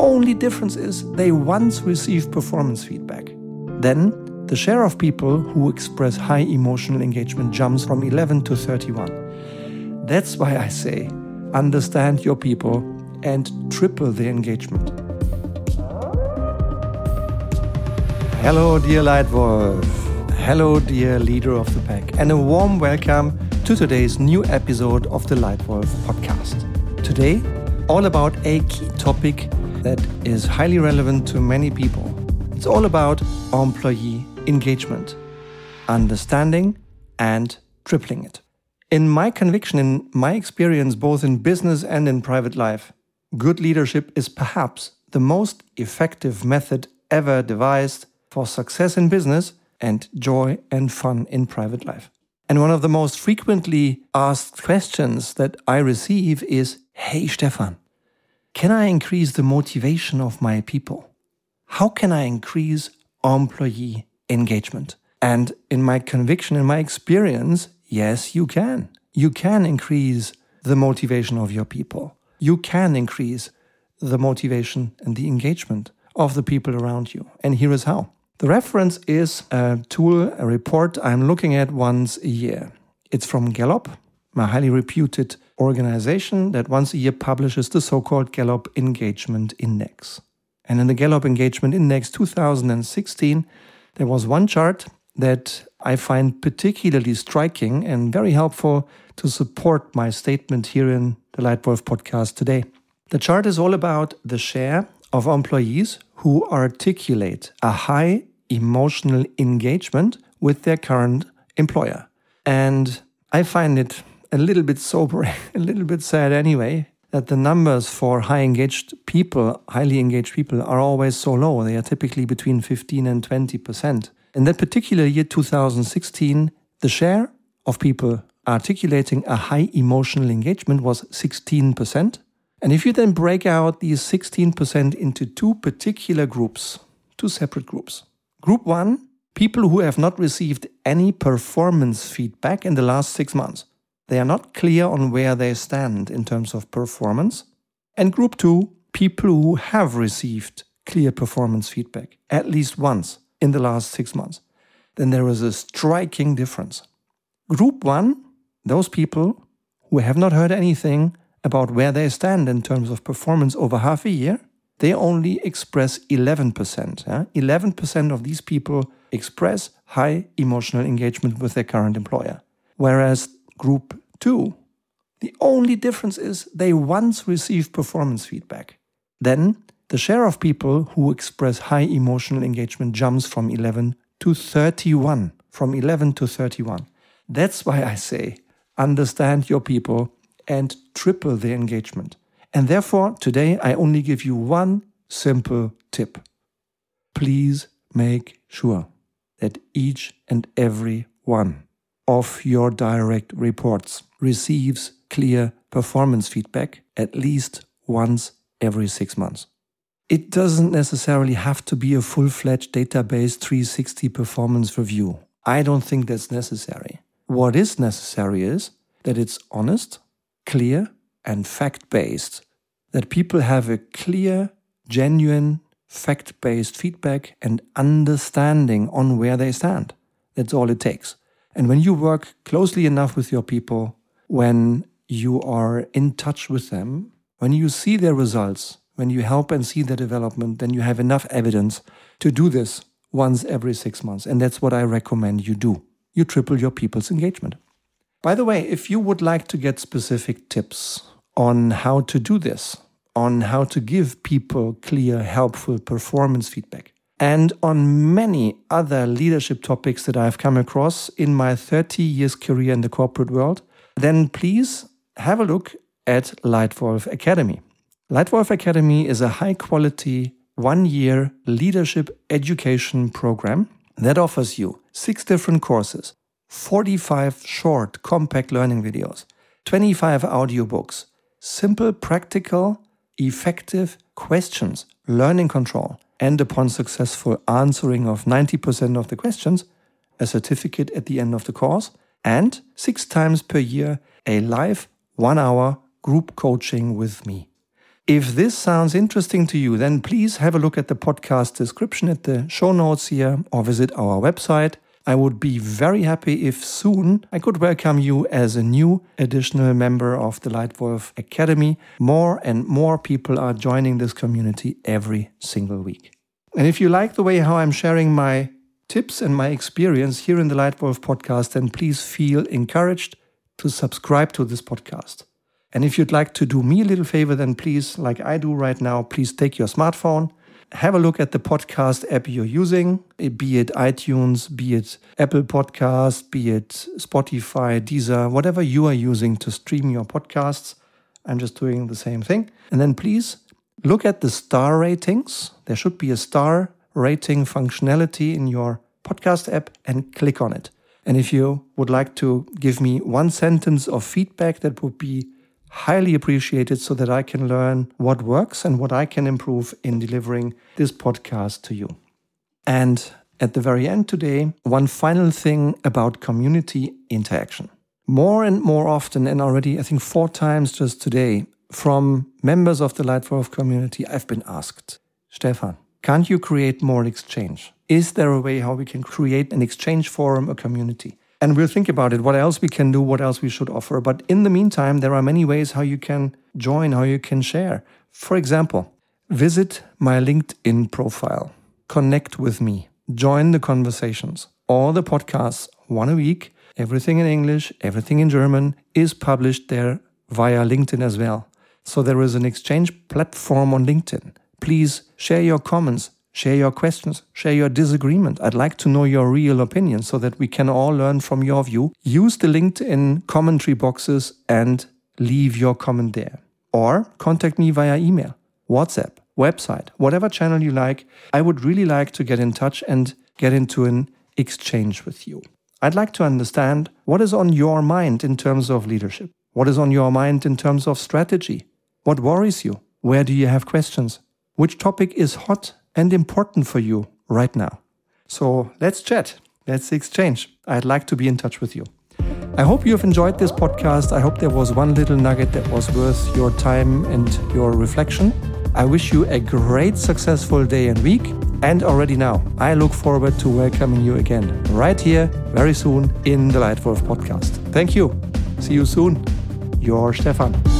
only difference is they once receive performance feedback. Then, the share of people who express high emotional engagement jumps from 11 to 31. That's why I say understand your people and triple the engagement. Hello, dear Lightwolf. Hello, dear leader of the pack, and a warm welcome to today's new episode of the Lightwolf podcast. Today, all about a key topic that is highly relevant to many people. It's all about employee engagement, understanding, and tripling it. In my conviction, in my experience, both in business and in private life, good leadership is perhaps the most effective method ever devised for success in business and joy and fun in private life. And one of the most frequently asked questions that I receive is Hey, Stefan, can I increase the motivation of my people? How can I increase employee engagement? And in my conviction, in my experience, yes, you can. You can increase the motivation of your people. You can increase the motivation and the engagement of the people around you. And here is how. The reference is a tool, a report I'm looking at once a year. It's from Gallup, a highly reputed organization that once a year publishes the so called Gallup Engagement Index. And in the Gallup Engagement Index 2016, there was one chart that I find particularly striking and very helpful to support my statement here in the Lightwolf podcast today. The chart is all about the share of employees who articulate a high emotional engagement with their current employer. And I find it a little bit sobering, a little bit sad anyway, that the numbers for high engaged people, highly engaged people, are always so low. They are typically between 15 and 20%. In that particular year, 2016, the share of people articulating a high emotional engagement was 16%. And if you then break out these 16% into two particular groups, two separate groups, Group one, people who have not received any performance feedback in the last six months. They are not clear on where they stand in terms of performance. And group two, people who have received clear performance feedback at least once in the last six months. Then there is a striking difference. Group one, those people who have not heard anything about where they stand in terms of performance over half a year, they only express 11%. Yeah? 11% of these people express high emotional engagement with their current employer. Whereas group two, the only difference is they once receive performance feedback. Then the share of people who express high emotional engagement jumps from 11 to 31. From 11 to 31. That's why I say understand your people and triple the engagement. And therefore, today I only give you one simple tip. Please make sure that each and every one of your direct reports receives clear performance feedback at least once every six months. It doesn't necessarily have to be a full fledged database 360 performance review. I don't think that's necessary. What is necessary is that it's honest, clear, and fact based, that people have a clear, genuine, fact based feedback and understanding on where they stand. That's all it takes. And when you work closely enough with your people, when you are in touch with them, when you see their results, when you help and see their development, then you have enough evidence to do this once every six months. And that's what I recommend you do. You triple your people's engagement. By the way, if you would like to get specific tips on how to do this, on how to give people clear, helpful performance feedback, and on many other leadership topics that I've come across in my 30 years career in the corporate world, then please have a look at Lightwolf Academy. Lightwolf Academy is a high quality one year leadership education program that offers you six different courses, 45 short, compact learning videos, 25 audiobooks, simple, practical, effective questions, learning control, and upon successful answering of 90% of the questions, a certificate at the end of the course, and six times per year, a live one hour group coaching with me. If this sounds interesting to you, then please have a look at the podcast description at the show notes here or visit our website. I would be very happy if soon I could welcome you as a new additional member of the Lightwolf Academy. More and more people are joining this community every single week. And if you like the way how I'm sharing my tips and my experience here in the Lightwolf podcast, then please feel encouraged to subscribe to this podcast. And if you'd like to do me a little favor, then please, like I do right now, please take your smartphone, have a look at the podcast app you're using, be it iTunes, be it Apple Podcast, be it Spotify, Deezer, whatever you are using to stream your podcasts. I'm just doing the same thing. And then please look at the star ratings. There should be a star rating functionality in your podcast app and click on it. And if you would like to give me one sentence of feedback, that would be highly appreciated so that I can learn what works and what I can improve in delivering this podcast to you. And at the very end today, one final thing about community interaction. More and more often, and already I think four times just today, from members of the Lightwolf community, I've been asked, Stefan, can't you create more exchange? Is there a way how we can create an exchange forum, a community? And we'll think about it, what else we can do, what else we should offer. But in the meantime, there are many ways how you can join, how you can share. For example, visit my LinkedIn profile, connect with me, join the conversations. All the podcasts, one a week, everything in English, everything in German, is published there via LinkedIn as well. So there is an exchange platform on LinkedIn. Please share your comments, Share your questions, share your disagreement. I'd like to know your real opinion so that we can all learn from your view. Use the LinkedIn commentary boxes and leave your comment there. Or contact me via email, WhatsApp, website, whatever channel you like. I would really like to get in touch and get into an exchange with you. I'd like to understand what is on your mind in terms of leadership. What is on your mind in terms of strategy? What worries you? Where do you have questions? Which topic is hot and important for you right now. So let's chat. Let's exchange. I'd like to be in touch with you. I hope you've enjoyed this podcast. I hope there was one little nugget that was worth your time and your reflection. I wish you a great, successful day and week. And already now, I look forward to welcoming you again right here very soon in the Lightwolf podcast. Thank you. See you soon. Your Stefan.